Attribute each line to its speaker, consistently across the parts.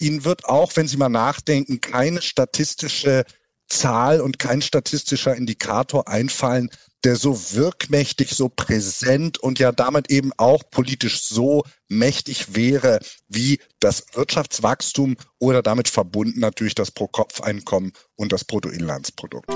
Speaker 1: Ihnen wird auch, wenn Sie mal nachdenken, keine statistische Zahl und kein statistischer Indikator einfallen, der so wirkmächtig, so präsent und ja damit eben auch politisch so mächtig wäre wie das Wirtschaftswachstum oder damit verbunden natürlich das Pro-Kopf-Einkommen und das Bruttoinlandsprodukt.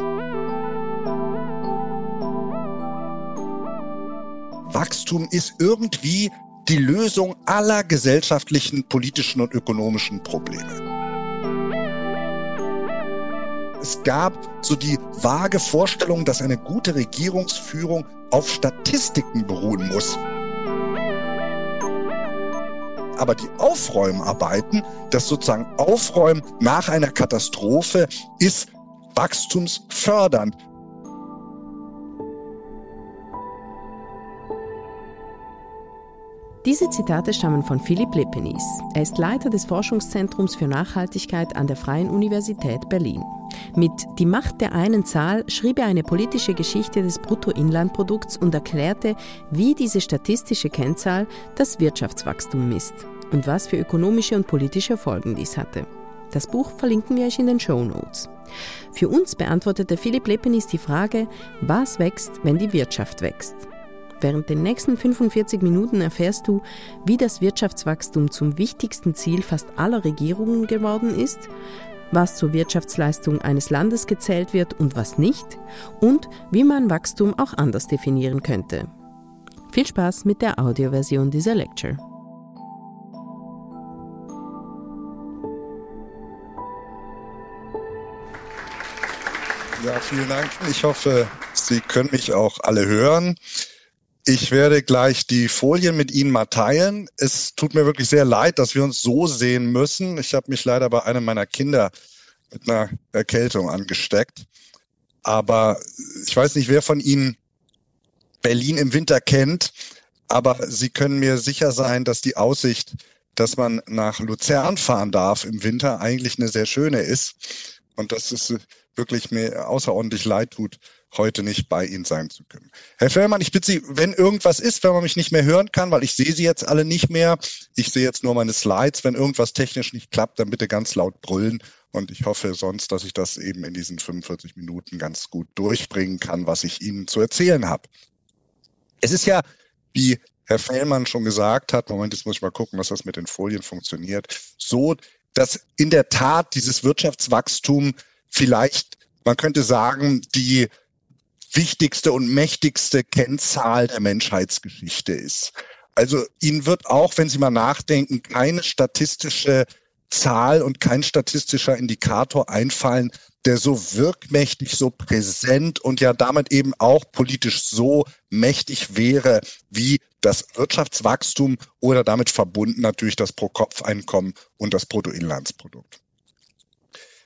Speaker 1: Wachstum ist irgendwie die Lösung aller gesellschaftlichen, politischen und ökonomischen Probleme. Es gab so die vage Vorstellung, dass eine gute Regierungsführung auf Statistiken beruhen muss. Aber die Aufräumarbeiten, das sozusagen Aufräumen nach einer Katastrophe, ist wachstumsfördernd.
Speaker 2: Diese Zitate stammen von Philipp Lepenis. Er ist Leiter des Forschungszentrums für Nachhaltigkeit an der Freien Universität Berlin. Mit Die Macht der einen Zahl schrieb er eine politische Geschichte des Bruttoinlandprodukts und erklärte, wie diese statistische Kennzahl das Wirtschaftswachstum misst und was für ökonomische und politische Folgen dies hatte. Das Buch verlinken wir euch in den Show Notes. Für uns beantwortete Philipp Lepenis die Frage, was wächst, wenn die Wirtschaft wächst? Während den nächsten 45 Minuten erfährst du, wie das Wirtschaftswachstum zum wichtigsten Ziel fast aller Regierungen geworden ist, was zur Wirtschaftsleistung eines Landes gezählt wird und was nicht und wie man Wachstum auch anders definieren könnte. Viel Spaß mit der Audioversion dieser Lecture.
Speaker 1: Ja, vielen Dank. Ich hoffe, Sie können mich auch alle hören. Ich werde gleich die Folien mit Ihnen mal teilen. Es tut mir wirklich sehr leid, dass wir uns so sehen müssen. Ich habe mich leider bei einem meiner Kinder mit einer Erkältung angesteckt. Aber ich weiß nicht, wer von Ihnen Berlin im Winter kennt, aber Sie können mir sicher sein, dass die Aussicht, dass man nach Luzern fahren darf im Winter, eigentlich eine sehr schöne ist. Und dass es wirklich mir außerordentlich leid tut, heute nicht bei Ihnen sein zu können. Herr Fellmann, ich bitte Sie, wenn irgendwas ist, wenn man mich nicht mehr hören kann, weil ich sehe Sie jetzt alle nicht mehr, ich sehe jetzt nur meine Slides, wenn irgendwas technisch nicht klappt, dann bitte ganz laut brüllen und ich hoffe sonst, dass ich das eben in diesen 45 Minuten ganz gut durchbringen kann, was ich Ihnen zu erzählen habe. Es ist ja, wie Herr Fellmann schon gesagt hat, Moment, jetzt muss ich mal gucken, dass das mit den Folien funktioniert, so, dass in der Tat dieses Wirtschaftswachstum vielleicht, man könnte sagen, die wichtigste und mächtigste Kennzahl der Menschheitsgeschichte ist. Also Ihnen wird auch, wenn Sie mal nachdenken, keine statistische Zahl und kein statistischer Indikator einfallen, der so wirkmächtig, so präsent und ja damit eben auch politisch so mächtig wäre wie das Wirtschaftswachstum oder damit verbunden natürlich das Pro-Kopf-Einkommen und das Bruttoinlandsprodukt.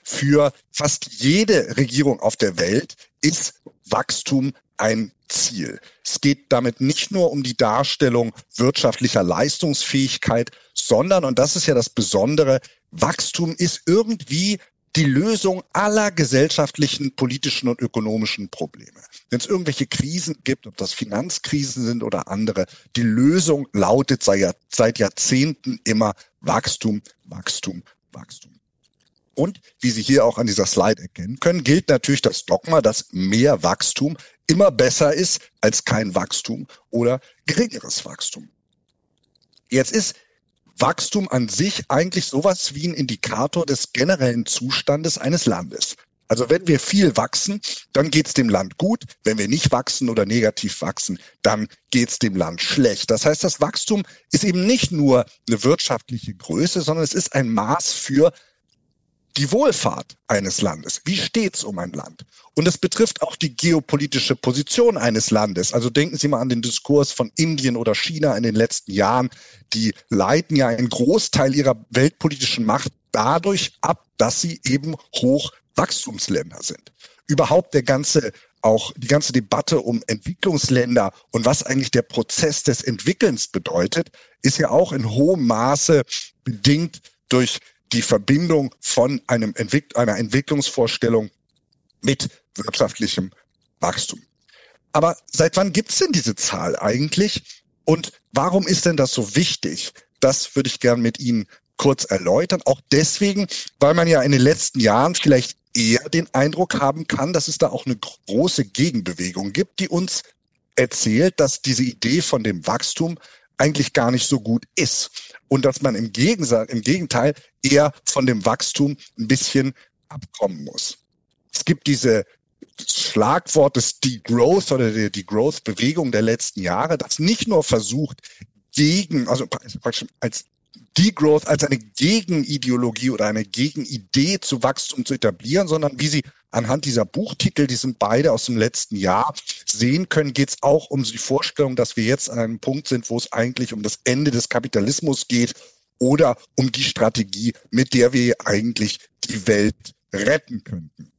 Speaker 1: Für fast jede Regierung auf der Welt ist Wachstum ein Ziel. Es geht damit nicht nur um die Darstellung wirtschaftlicher Leistungsfähigkeit, sondern, und das ist ja das Besondere, Wachstum ist irgendwie die Lösung aller gesellschaftlichen, politischen und ökonomischen Probleme. Wenn es irgendwelche Krisen gibt, ob das Finanzkrisen sind oder andere, die Lösung lautet seit, Jahrzehnten immer Wachstum, Wachstum, Wachstum. Und wie Sie hier auch an dieser Slide erkennen können, gilt natürlich das Dogma, dass mehr Wachstum immer besser ist als kein Wachstum oder geringeres Wachstum. Jetzt ist Wachstum an sich eigentlich sowas wie ein Indikator des generellen Zustandes eines Landes. Also wenn wir viel wachsen, dann geht es dem Land gut. Wenn wir nicht wachsen oder negativ wachsen, dann geht es dem Land schlecht. Das heißt, das Wachstum ist eben nicht nur eine wirtschaftliche Größe, sondern es ist ein Maß für die Wohlfahrt eines Landes. Wie steht's um ein Land? Und es betrifft auch die geopolitische Position eines Landes. Also denken Sie mal an den Diskurs von Indien oder China in den letzten Jahren. Die leiten ja einen Großteil ihrer weltpolitischen Macht dadurch ab, dass sie eben Hochwachstumsländer sind. Überhaupt der ganze auch die ganze Debatte um Entwicklungsländer und was eigentlich der Prozess des Entwickelns bedeutet, ist ja auch in hohem Maße bedingt durch die Verbindung von einem Entwick einer Entwicklungsvorstellung mit wirtschaftlichem Wachstum. Aber seit wann gibt's denn diese Zahl eigentlich? Und warum ist denn das so wichtig? Das würde ich gern mit Ihnen kurz erläutern. Auch deswegen, weil man ja in den letzten Jahren vielleicht eher den Eindruck haben kann, dass es da auch eine große Gegenbewegung gibt, die uns erzählt, dass diese Idee von dem Wachstum eigentlich gar nicht so gut ist und dass man im Gegensatz, im Gegenteil eher von dem Wachstum ein bisschen abkommen muss. Es gibt diese Schlagwort des Degrowth oder der Degrowth-Bewegung der letzten Jahre, das nicht nur versucht, gegen, also als Degrowth als eine Gegenideologie oder eine Gegenidee zu Wachstum zu etablieren, sondern wie Sie anhand dieser Buchtitel, die sind beide aus dem letzten Jahr, sehen können, geht es auch um die Vorstellung, dass wir jetzt an einem Punkt sind, wo es eigentlich um das Ende des Kapitalismus geht oder um die Strategie, mit der wir eigentlich die Welt retten könnten.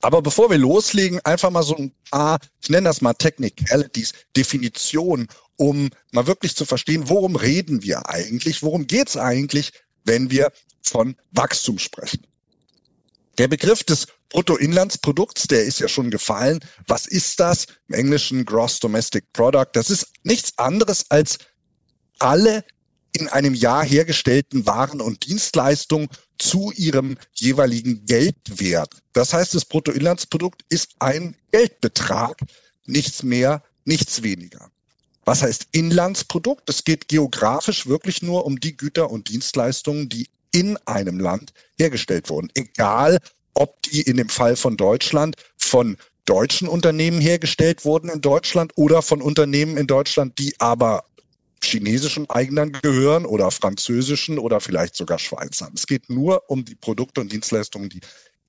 Speaker 1: Aber bevor wir loslegen, einfach mal so ein paar, ich nenne das mal Technicalities, Definitionen, um mal wirklich zu verstehen, worum reden wir eigentlich, worum geht's eigentlich, wenn wir von Wachstum sprechen. Der Begriff des Bruttoinlandsprodukts, der ist ja schon gefallen. Was ist das? Im Englischen Gross Domestic Product. Das ist nichts anderes als alle in einem Jahr hergestellten Waren und Dienstleistungen zu ihrem jeweiligen Geldwert. Das heißt, das Bruttoinlandsprodukt ist ein Geldbetrag, nichts mehr, nichts weniger. Was heißt Inlandsprodukt? Es geht geografisch wirklich nur um die Güter und Dienstleistungen, die in einem Land hergestellt wurden. Egal, ob die in dem Fall von Deutschland von deutschen Unternehmen hergestellt wurden in Deutschland oder von Unternehmen in Deutschland, die aber chinesischen Eignern gehören oder französischen oder vielleicht sogar Schweizern. Es geht nur um die Produkte und Dienstleistungen, die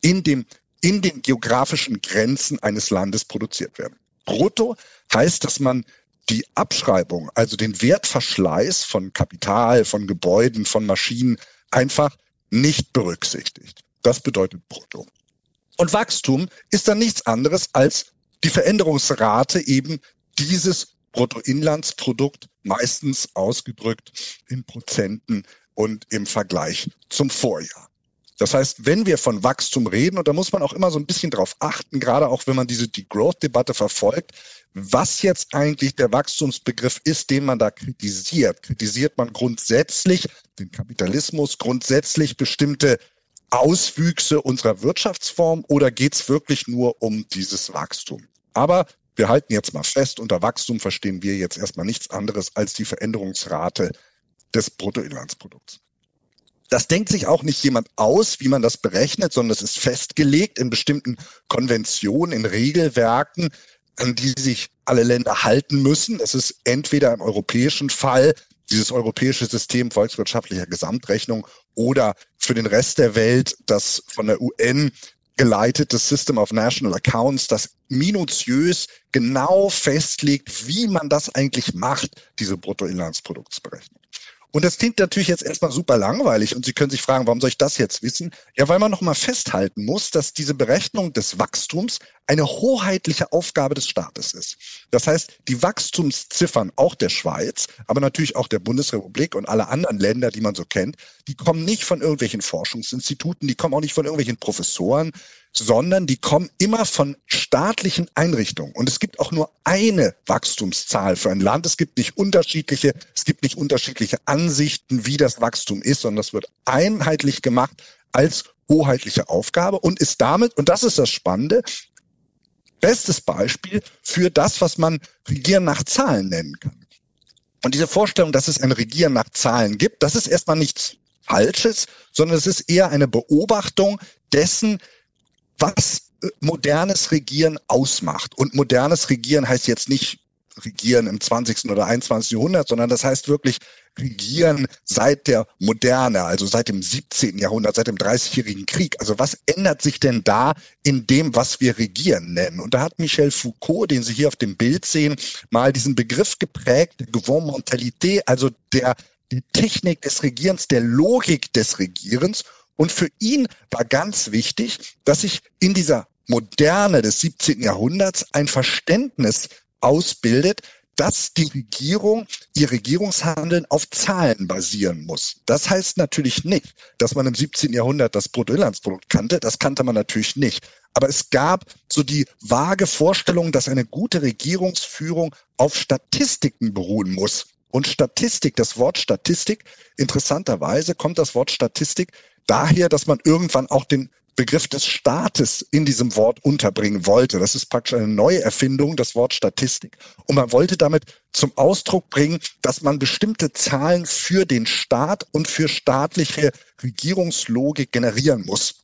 Speaker 1: in dem in den geografischen Grenzen eines Landes produziert werden. Brutto heißt, dass man die Abschreibung, also den Wertverschleiß von Kapital, von Gebäuden, von Maschinen einfach nicht berücksichtigt. Das bedeutet Brutto. Und Wachstum ist dann nichts anderes als die Veränderungsrate eben dieses Bruttoinlandsprodukt, meistens ausgedrückt in Prozenten und im Vergleich zum Vorjahr. Das heißt, wenn wir von Wachstum reden, und da muss man auch immer so ein bisschen drauf achten, gerade auch wenn man diese Degrowth-Debatte verfolgt, was jetzt eigentlich der Wachstumsbegriff ist, den man da kritisiert. Kritisiert man grundsätzlich den Kapitalismus, grundsätzlich bestimmte Auswüchse unserer Wirtschaftsform oder geht es wirklich nur um dieses Wachstum? Aber wir halten jetzt mal fest, unter Wachstum verstehen wir jetzt erstmal nichts anderes als die Veränderungsrate des Bruttoinlandsprodukts. Das denkt sich auch nicht jemand aus, wie man das berechnet, sondern es ist festgelegt in bestimmten Konventionen, in Regelwerken, an die sich alle Länder halten müssen. Es ist entweder im europäischen Fall dieses europäische System volkswirtschaftlicher Gesamtrechnung oder für den Rest der Welt das von der UN geleitete System of National Accounts, das minutiös genau festlegt, wie man das eigentlich macht, diese Bruttoinlandsproduktsberechnung. Und das klingt natürlich jetzt erstmal super langweilig und Sie können sich fragen, warum soll ich das jetzt wissen? Ja, weil man nochmal festhalten muss, dass diese Berechnung des Wachstums eine hoheitliche Aufgabe des Staates ist. Das heißt, die Wachstumsziffern auch der Schweiz, aber natürlich auch der Bundesrepublik und alle anderen Länder, die man so kennt, die kommen nicht von irgendwelchen Forschungsinstituten, die kommen auch nicht von irgendwelchen Professoren, sondern die kommen immer von staatlichen Einrichtungen. Und es gibt auch nur eine Wachstumszahl für ein Land. Es gibt nicht unterschiedliche, es gibt nicht unterschiedliche Ansichten, wie das Wachstum ist, sondern das wird einheitlich gemacht als hoheitliche Aufgabe und ist damit, und das ist das Spannende, bestes Beispiel für das, was man Regieren nach Zahlen nennen kann. Und diese Vorstellung, dass es ein Regieren nach Zahlen gibt, das ist erstmal nichts Falsches, sondern es ist eher eine Beobachtung dessen, was äh, modernes Regieren ausmacht. Und modernes Regieren heißt jetzt nicht Regieren im 20. oder 21. Jahrhundert, sondern das heißt wirklich Regieren seit der Moderne, also seit dem 17. Jahrhundert, seit dem Dreißigjährigen Krieg. Also was ändert sich denn da in dem, was wir Regieren nennen? Und da hat Michel Foucault, den Sie hier auf dem Bild sehen, mal diesen Begriff geprägt, Gouvernementalité, also der, der Technik des Regierens, der Logik des Regierens. Und für ihn war ganz wichtig, dass sich in dieser Moderne des 17. Jahrhunderts ein Verständnis ausbildet, dass die Regierung ihr Regierungshandeln auf Zahlen basieren muss. Das heißt natürlich nicht, dass man im 17. Jahrhundert das Bruttoinlandsprodukt kannte. Das kannte man natürlich nicht. Aber es gab so die vage Vorstellung, dass eine gute Regierungsführung auf Statistiken beruhen muss Und Statistik, das Wort Statistik, interessanterweise kommt das Wort Statistik daher, dass man irgendwann auch den Begriff des Staates in diesem Wort unterbringen wollte. Das ist praktisch eine neue Erfindung, das Wort Statistik. Und man wollte damit zum Ausdruck bringen, dass man bestimmte Zahlen für den Staat und für staatliche Regierungslogik generieren muss.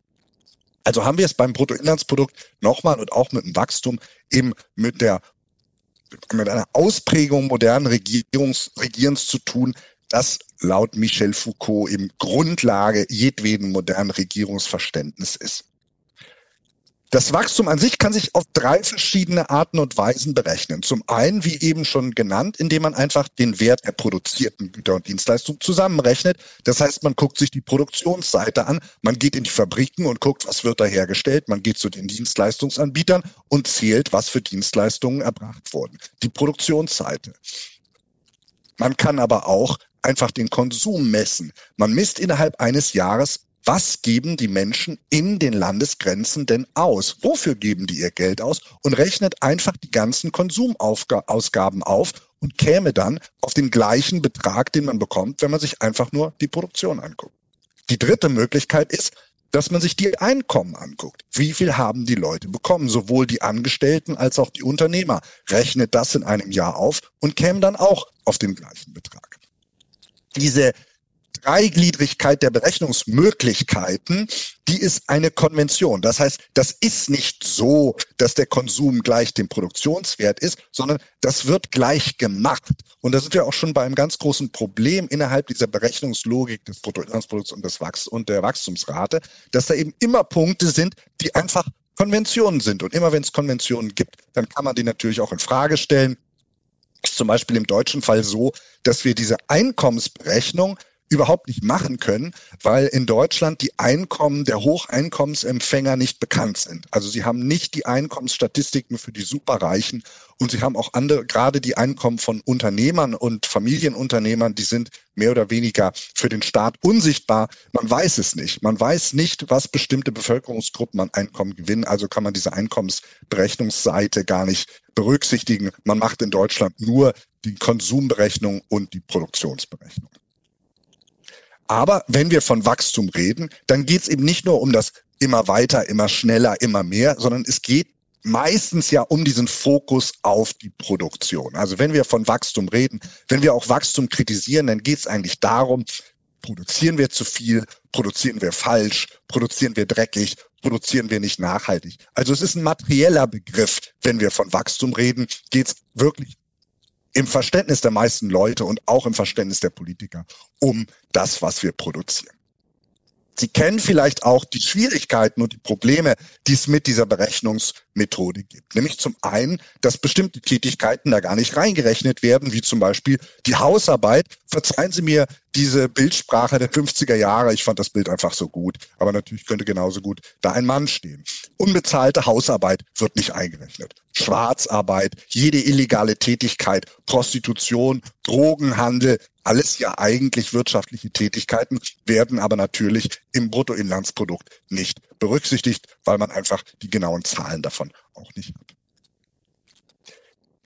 Speaker 1: Also haben wir es beim Bruttoinlandsprodukt nochmal und auch mit dem Wachstum eben mit der mit einer Ausprägung modernen Regierungs, Regierens zu tun, das laut Michel Foucault eben Grundlage jedweden modernen Regierungsverständnis ist. Das Wachstum an sich kann sich auf drei verschiedene Arten und Weisen berechnen. Zum einen, wie eben schon genannt, indem man einfach den Wert der produzierten Güter und Dienstleistungen zusammenrechnet. Das heißt, man guckt sich die Produktionsseite an, man geht in die Fabriken und guckt, was wird da hergestellt, man geht zu den Dienstleistungsanbietern und zählt, was für Dienstleistungen erbracht wurden. Die Produktionsseite. Man kann aber auch einfach den Konsum messen. Man misst innerhalb eines Jahres, was geben die Menschen in den Landesgrenzen denn aus? Wofür geben die ihr Geld aus? Und rechnet einfach die ganzen Konsumausgaben auf und käme dann auf den gleichen Betrag, den man bekommt, wenn man sich einfach nur die Produktion anguckt. Die dritte Möglichkeit ist, dass man sich die Einkommen anguckt. Wie viel haben die Leute bekommen? Sowohl die Angestellten als auch die Unternehmer. Rechnet das in einem Jahr auf und käme dann auch auf den gleichen Betrag diese Dreigliedrigkeit der Berechnungsmöglichkeiten, die ist eine Konvention. Das heißt, das ist nicht so, dass der Konsum gleich dem Produktionswert ist, sondern das wird gleich gemacht. Und da sind wir auch schon bei einem ganz großen Problem innerhalb dieser Berechnungslogik des Bruttoinlandsprodukts und und der Wachstumsrate, dass da eben immer Punkte sind, die einfach Konventionen sind. Und immer wenn es Konventionen gibt, dann kann man die natürlich auch in Frage stellen ist zum Beispiel im deutschen Fall so, dass wir diese Einkommensberechnung überhaupt nicht machen können, weil in Deutschland die Einkommen der Hocheinkommensempfänger nicht bekannt sind. Also sie haben nicht die Einkommensstatistiken für die Superreichen und sie haben auch andere, gerade die Einkommen von Unternehmern und Familienunternehmern, die sind mehr oder weniger für den Staat unsichtbar. Man weiß es nicht. Man weiß nicht, was bestimmte Bevölkerungsgruppen an Einkommen gewinnen. Also kann man diese Einkommensberechnungsseite gar nicht berücksichtigen. Man macht in Deutschland nur die Konsumberechnung und die Produktionsberechnung. Aber wenn wir von Wachstum reden, dann geht es eben nicht nur um das immer weiter, immer schneller, immer mehr, sondern es geht meistens ja um diesen Fokus auf die Produktion. Also wenn wir von Wachstum reden, wenn wir auch Wachstum kritisieren, dann geht es eigentlich darum, produzieren wir zu viel, produzieren wir falsch, produzieren wir dreckig, produzieren wir nicht nachhaltig. Also es ist ein materieller Begriff. Wenn wir von Wachstum reden, geht es wirklich im Verständnis der meisten Leute und auch im Verständnis der Politiker um das, was wir produzieren. Sie kennen vielleicht auch die Schwierigkeiten und die Probleme, die es mit dieser Berechnungsmethode gibt. Nämlich zum einen, dass bestimmte Tätigkeiten da gar nicht reingerechnet werden, wie zum Beispiel die Hausarbeit. Verzeihen Sie mir diese Bildsprache der 50er Jahre. Ich fand das Bild einfach so gut. Aber natürlich könnte genauso gut da ein Mann stehen. Unbezahlte Hausarbeit wird nicht eingerechnet. Schwarzarbeit, jede illegale Tätigkeit, Prostitution, Drogenhandel, alles ja eigentlich wirtschaftliche Tätigkeiten, werden aber natürlich im Bruttoinlandsprodukt nicht berücksichtigt, weil man einfach die genauen Zahlen davon auch nicht hat.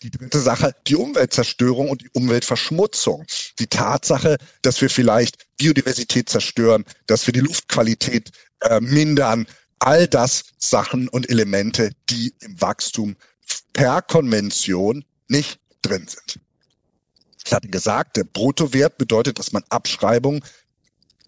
Speaker 1: Die dritte Sache, die Umweltzerstörung und die Umweltverschmutzung. Die Tatsache, dass wir vielleicht Biodiversität zerstören, dass wir die Luftqualität äh, mindern, all das Sachen und Elemente, die im Wachstum per Konvention nicht drin sind. Ich hatte gesagt, der Bruttowert bedeutet, dass man Abschreibungen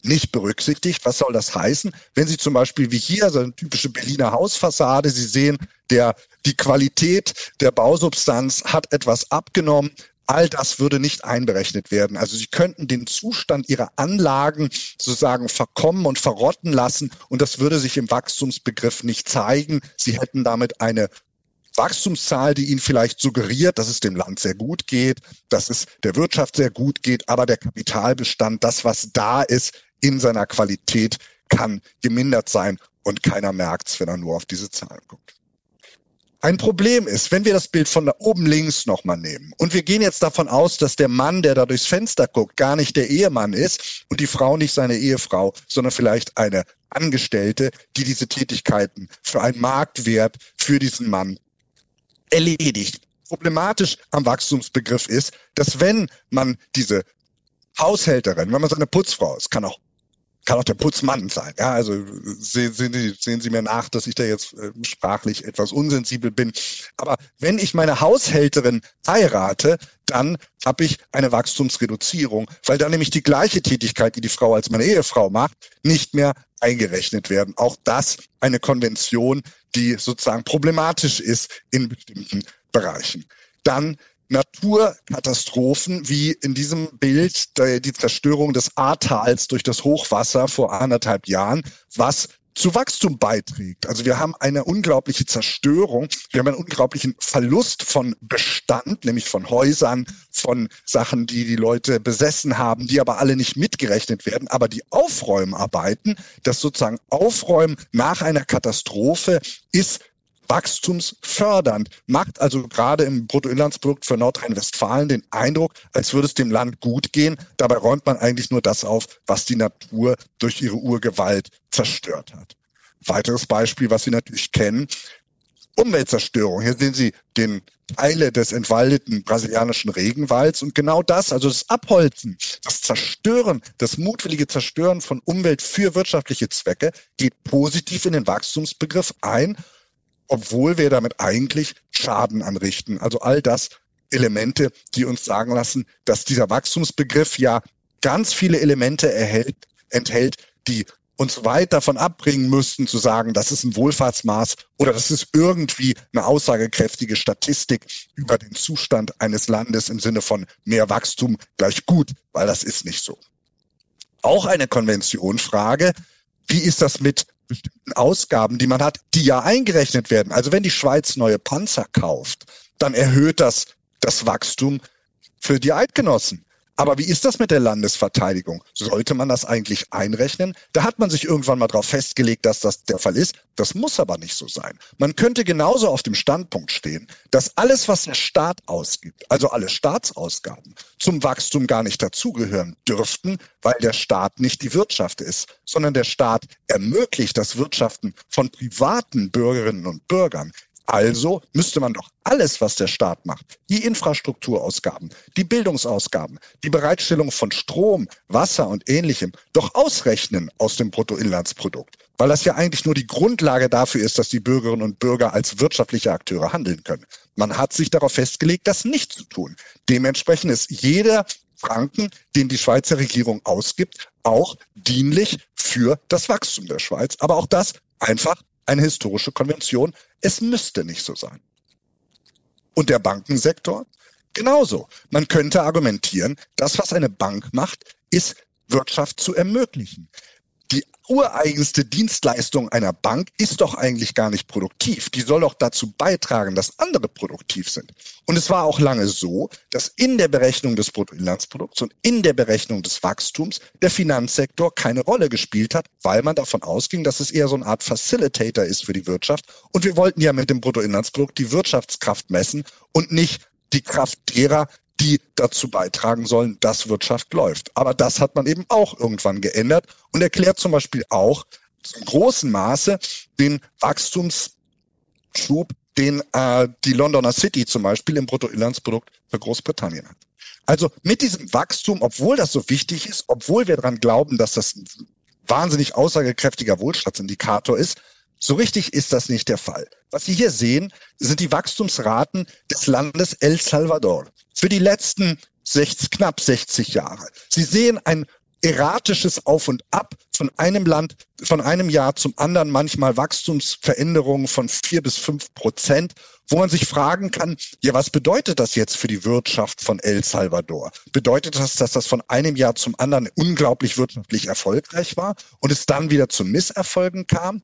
Speaker 1: nicht berücksichtigt. Was soll das heißen? Wenn Sie zum Beispiel wie hier so eine typische Berliner Hausfassade, Sie sehen, der, die Qualität der Bausubstanz hat etwas abgenommen. All das würde nicht einberechnet werden. Also Sie könnten den Zustand Ihrer Anlagen sozusagen verkommen und verrotten lassen und das würde sich im Wachstumsbegriff nicht zeigen. Sie hätten damit eine Wachstumszahl, die Ihnen vielleicht suggeriert, dass es dem Land sehr gut geht, dass es der Wirtschaft sehr gut geht, aber der Kapitalbestand, das, was da ist, in seiner Qualität, kann gemindert sein und keiner merkt es, wenn er nur auf diese Zahlen guckt. Ein Problem ist, wenn wir das Bild von da oben links nochmal nehmen und wir gehen jetzt davon aus, dass der Mann, der da durchs Fenster guckt, gar nicht der Ehemann ist und die Frau nicht seine Ehefrau, sondern vielleicht eine Angestellte, die diese Tätigkeiten für einen Marktwert für diesen Mann erledigt. Problematisch am Wachstumsbegriff ist, dass wenn man diese Haushälterin, wenn man so eine Putzfrau ist, kann auch kann auch der Putzmann sein. Ja, also sehen, sehen, Sie, sehen Sie mir nach, dass ich da jetzt äh, sprachlich etwas unsensibel bin. Aber wenn ich meine Haushälterin heirate, dann habe ich eine Wachstumsreduzierung, weil dann nämlich die gleiche Tätigkeit, die die Frau als meine Ehefrau macht, nicht mehr eingerechnet werden. Auch das eine Konvention, die sozusagen problematisch ist in bestimmten Bereichen. Dann Naturkatastrophen wie in diesem Bild die Zerstörung des Ahrtals durch das Hochwasser vor anderthalb Jahren, was zu Wachstum beiträgt. Also wir haben eine unglaubliche Zerstörung, wir haben einen unglaublichen Verlust von Bestand, nämlich von Häusern, von Sachen, die die Leute besessen haben, die aber alle nicht mitgerechnet werden. Aber die Aufräumarbeiten, das sozusagen Aufräumen nach einer Katastrophe ist wachstumsfördernd, macht also gerade im Bruttoinlandsprodukt für Nordrhein-Westfalen den Eindruck, als würde es dem Land gut gehen. Dabei räumt man eigentlich nur das auf, was die Natur durch ihre Urgewalt zerstört hat. Weiteres Beispiel, was Sie natürlich kennen, Umweltzerstörung. Hier sehen Sie den Teile des entwaldeten brasilianischen Regenwalds und genau das, also das Abholzen, das Zerstören, das mutwillige Zerstören von Umwelt für wirtschaftliche Zwecke geht positiv in den Wachstumsbegriff ein obwohl wir damit eigentlich Schaden anrichten. Also all das Elemente, die uns sagen lassen, dass dieser Wachstumsbegriff ja ganz viele Elemente erhält, enthält, die uns weit davon abbringen müssten, zu sagen, das ist ein Wohlfahrtsmaß oder das ist irgendwie eine aussagekräftige Statistik über den Zustand eines Landes im Sinne von mehr Wachstum gleich gut, weil das ist nicht so. Auch eine Konventionfrage. Wie ist das mit bestimmten Ausgaben, die man hat, die ja eingerechnet werden. Also wenn die Schweiz neue Panzer kauft, dann erhöht das das Wachstum für die Eidgenossen. Aber wie ist das mit der Landesverteidigung? Sollte man das eigentlich einrechnen? Da hat man sich irgendwann mal darauf festgelegt, dass das der Fall ist. Das muss aber nicht so sein. Man könnte genauso auf dem Standpunkt stehen, dass alles, was der Staat ausgibt, also alle Staatsausgaben, zum Wachstum gar nicht dazugehören dürften, weil der Staat nicht die Wirtschaft ist, sondern der Staat ermöglicht das Wirtschaften von privaten Bürgerinnen und Bürgern also müsste man doch alles, was der Staat macht, die Infrastrukturausgaben, die Bildungsausgaben, die Bereitstellung von Strom, Wasser und ähnlichem, doch ausrechnen aus dem Bruttoinlandsprodukt, weil das ja eigentlich nur die Grundlage dafür ist, dass die Bürgerinnen und Bürger als wirtschaftliche Akteure handeln können. Man hat sich darauf festgelegt, das nicht zu tun. Dementsprechend ist jeder Franken, den die Schweizer Regierung ausgibt, auch dienlich für das Wachstum der Schweiz. Aber auch das einfach eine historische Konvention. Es müsste nicht so sein. Und der Bankensektor? Genauso. Man könnte argumentieren, das, was eine Bank macht, ist Wirtschaft zu ermöglichen ureigenste Dienstleistung einer Bank ist doch eigentlich gar nicht produktiv. Die soll doch dazu beitragen, dass andere produktiv sind. Und es war auch lange so, dass in der Berechnung des Bruttoinlandsprodukts und in der Berechnung des Wachstums der Finanzsektor keine Rolle gespielt hat, weil man davon ausging, dass es eher so eine Art Facilitator ist für die Wirtschaft. Und wir wollten ja mit dem Bruttoinlandsprodukt die Wirtschaftskraft messen und nicht die Kraft derer, die dazu beitragen sollen, dass Wirtschaft läuft. Aber das hat man eben auch irgendwann geändert und erklärt zum Beispiel auch zum großen Maße den Wachstumsschub, den äh, die Londoner City zum Beispiel im Bruttoinlandsprodukt für Großbritannien hat. Also mit diesem Wachstum, obwohl das so wichtig ist, obwohl wir daran glauben, dass das ein wahnsinnig aussagekräftiger Wohlstandsindikator ist, so richtig ist das nicht der Fall. Was Sie hier sehen, sind die Wachstumsraten des Landes El Salvador für die letzten 60, knapp 60 Jahre. Sie sehen ein erratisches Auf und Ab von einem Land, von einem Jahr zum anderen, manchmal Wachstumsveränderungen von vier bis fünf Prozent, wo man sich fragen kann, ja, was bedeutet das jetzt für die Wirtschaft von El Salvador? Bedeutet das, dass das von einem Jahr zum anderen unglaublich wirtschaftlich erfolgreich war und es dann wieder zu Misserfolgen kam?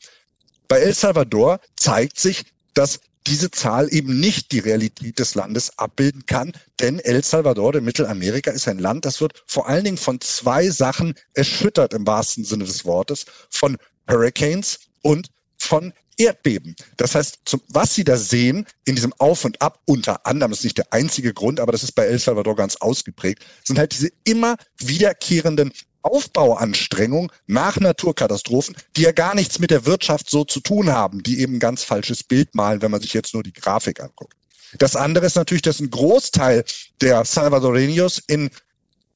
Speaker 1: Bei El Salvador zeigt sich, dass diese Zahl eben nicht die Realität des Landes abbilden kann, denn El Salvador in Mittelamerika ist ein Land, das wird vor allen Dingen von zwei Sachen erschüttert im wahrsten Sinne des Wortes, von Hurricanes und von Erdbeben. Das heißt, zum, was Sie da sehen in diesem Auf und Ab, unter anderem, ist nicht der einzige Grund, aber das ist bei El Salvador ganz ausgeprägt, sind halt diese immer wiederkehrenden Aufbauanstrengung nach Naturkatastrophen, die ja gar nichts mit der Wirtschaft so zu tun haben, die eben ein ganz falsches Bild malen, wenn man sich jetzt nur die Grafik anguckt. Das andere ist natürlich, dass ein Großteil der Salvadoreños in,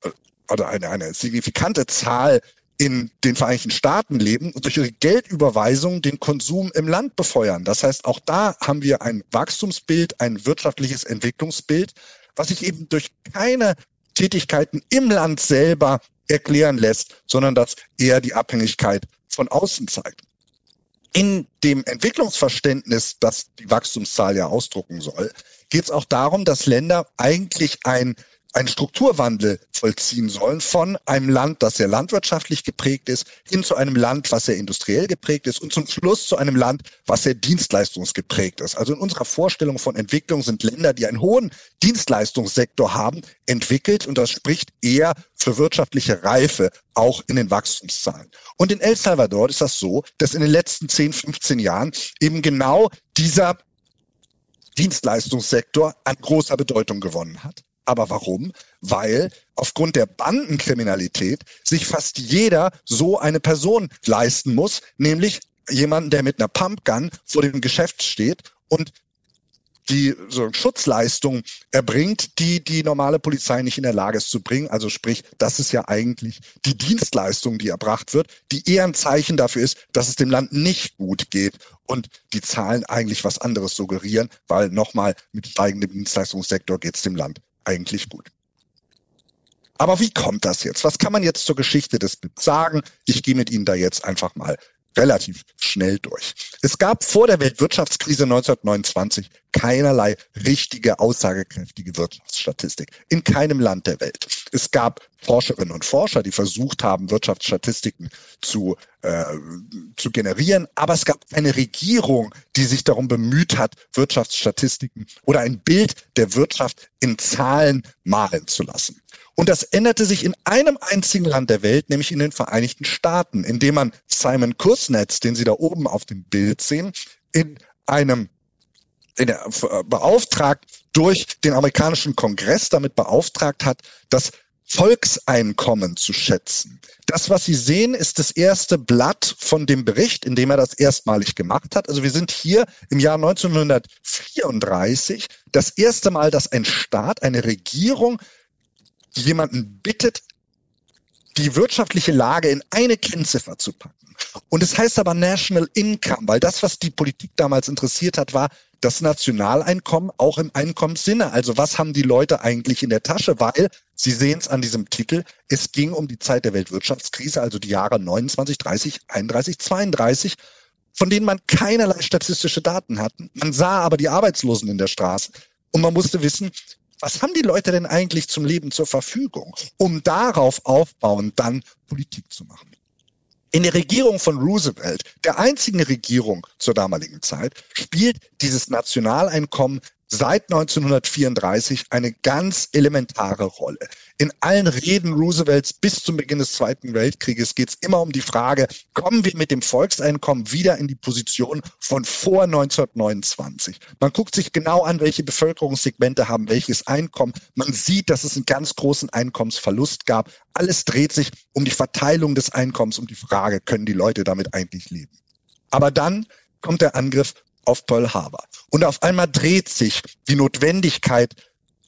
Speaker 1: äh, oder eine, eine signifikante Zahl in den Vereinigten Staaten leben und durch ihre Geldüberweisung den Konsum im Land befeuern. Das heißt, auch da haben wir ein Wachstumsbild, ein wirtschaftliches Entwicklungsbild, was sich eben durch keine Tätigkeiten im Land selber erklären lässt, sondern das eher die Abhängigkeit von außen zeigt. In dem Entwicklungsverständnis, das die Wachstumszahl ja ausdrucken soll, geht es auch darum, dass Länder eigentlich ein einen Strukturwandel vollziehen sollen von einem Land, das sehr landwirtschaftlich geprägt ist, hin zu einem Land, was sehr industriell geprägt ist und zum Schluss zu einem Land, was sehr dienstleistungsgeprägt ist. Also in unserer Vorstellung von Entwicklung sind Länder, die einen hohen Dienstleistungssektor haben, entwickelt und das spricht eher für wirtschaftliche Reife auch in den Wachstumszahlen. Und in El Salvador ist das so, dass in den letzten 10, 15 Jahren eben genau dieser Dienstleistungssektor an großer Bedeutung gewonnen hat. Aber warum? Weil aufgrund der Bandenkriminalität sich fast jeder so eine Person leisten muss, nämlich jemanden, der mit einer Pumpgun vor dem Geschäft steht und die so Schutzleistung erbringt, die die normale Polizei nicht in der Lage ist zu bringen. Also sprich, das ist ja eigentlich die Dienstleistung, die erbracht wird, die eher ein Zeichen dafür ist, dass es dem Land nicht gut geht und die Zahlen eigentlich was anderes suggerieren, weil nochmal mit steigendem Dienstleistungssektor geht es dem Land eigentlich gut. Aber wie kommt das jetzt? Was kann man jetzt zur Geschichte des BIPs sagen? Ich gehe mit Ihnen da jetzt einfach mal relativ schnell durch. Es gab vor der Weltwirtschaftskrise 1929 keinerlei richtige, aussagekräftige Wirtschaftsstatistik in keinem Land der Welt. Es gab Forscherinnen und Forscher, die versucht haben, Wirtschaftsstatistiken zu, äh, zu generieren, aber es gab eine Regierung, die sich darum bemüht hat, Wirtschaftsstatistiken oder ein Bild der Wirtschaft in Zahlen malen zu lassen. Und das änderte sich in einem einzigen Land der Welt, nämlich in den Vereinigten Staaten, indem man Simon Kursnetz, den Sie da oben auf dem Bild sehen, in einem in der, äh, beauftragt durch den amerikanischen Kongress damit beauftragt hat, das Volkseinkommen zu schätzen. Das, was Sie sehen, ist das erste Blatt von dem Bericht, in dem er das erstmalig gemacht hat. Also wir sind hier im Jahr 1934 das erste Mal, dass ein Staat, eine Regierung jemanden bittet, die wirtschaftliche Lage in eine Kennziffer zu packen. Und es heißt aber National Income, weil das, was die Politik damals interessiert hat, war das Nationaleinkommen auch im Einkommenssinne. Also was haben die Leute eigentlich in der Tasche? Weil, Sie sehen es an diesem Titel, es ging um die Zeit der Weltwirtschaftskrise, also die Jahre 29, 30, 31, 32, von denen man keinerlei statistische Daten hatten. Man sah aber die Arbeitslosen in der Straße. Und man musste wissen, was haben die Leute denn eigentlich zum Leben zur Verfügung, um darauf aufbauend dann Politik zu machen? In der Regierung von Roosevelt, der einzigen Regierung zur damaligen Zeit, spielt dieses Nationaleinkommen seit 1934 eine ganz elementare Rolle. In allen Reden Roosevelts bis zum Beginn des Zweiten Weltkrieges geht es immer um die Frage, kommen wir mit dem Volkseinkommen wieder in die Position von vor 1929? Man guckt sich genau an, welche Bevölkerungssegmente haben welches Einkommen. Man sieht, dass es einen ganz großen Einkommensverlust gab. Alles dreht sich um die Verteilung des Einkommens, um die Frage, können die Leute damit eigentlich leben? Aber dann kommt der Angriff auf Pearl Harbor. Und auf einmal dreht sich die Notwendigkeit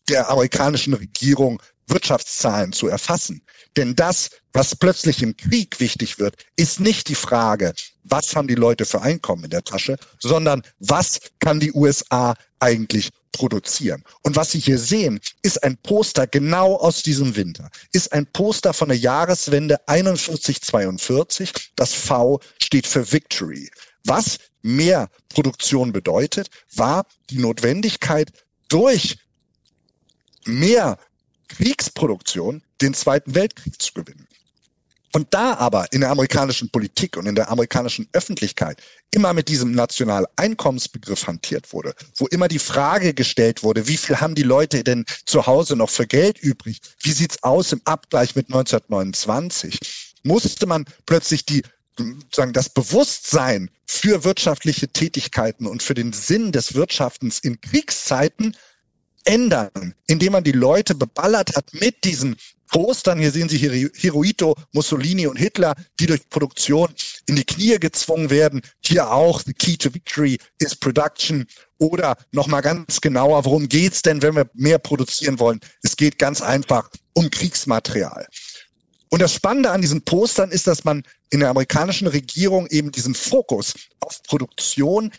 Speaker 1: der amerikanischen Regierung, Wirtschaftszahlen zu erfassen. Denn das, was plötzlich im Krieg wichtig wird, ist nicht die Frage, was haben die Leute für Einkommen in der Tasche, sondern was kann die USA eigentlich produzieren. Und was Sie hier sehen, ist ein Poster genau aus diesem Winter. Ist ein Poster von der Jahreswende 41-42. Das V steht für Victory. Was mehr Produktion bedeutet, war die Notwendigkeit, durch mehr Kriegsproduktion den Zweiten Weltkrieg zu gewinnen. Und da aber in der amerikanischen Politik und in der amerikanischen Öffentlichkeit immer mit diesem Nationaleinkommensbegriff hantiert wurde, wo immer die Frage gestellt wurde, wie viel haben die Leute denn zu Hause noch für Geld übrig? Wie sieht's aus im Abgleich mit 1929? Musste man plötzlich die sagen, das Bewusstsein für wirtschaftliche Tätigkeiten und für den Sinn des Wirtschaftens in Kriegszeiten ändern, indem man die Leute beballert hat mit diesen Postern. Hier sehen Sie Hirohito, Mussolini und Hitler, die durch Produktion in die Knie gezwungen werden. Hier auch The Key to Victory is Production. Oder nochmal ganz genauer, worum geht's denn, wenn wir mehr produzieren wollen? Es geht ganz einfach um Kriegsmaterial. Und das Spannende an diesen Postern ist, dass man in der amerikanischen Regierung eben diesen Fokus auf Produktion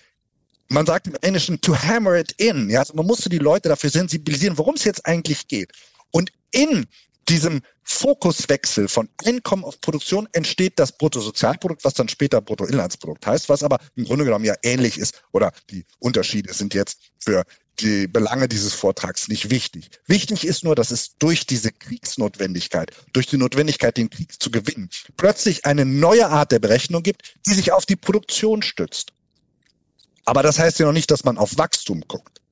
Speaker 1: man sagt im Englischen to hammer it in. Ja, also man musste die Leute dafür sensibilisieren, worum es jetzt eigentlich geht. Und in diesem Fokuswechsel von Einkommen auf Produktion entsteht das Bruttosozialprodukt, was dann später Bruttoinlandsprodukt heißt, was aber im Grunde genommen ja ähnlich ist oder die Unterschiede sind jetzt für die Belange dieses Vortrags nicht wichtig. Wichtig ist nur, dass es durch diese Kriegsnotwendigkeit, durch die Notwendigkeit, den Krieg zu gewinnen, plötzlich eine neue Art der Berechnung gibt, die sich auf die Produktion stützt. Aber das heißt ja noch nicht, dass man auf Wachstum guckt.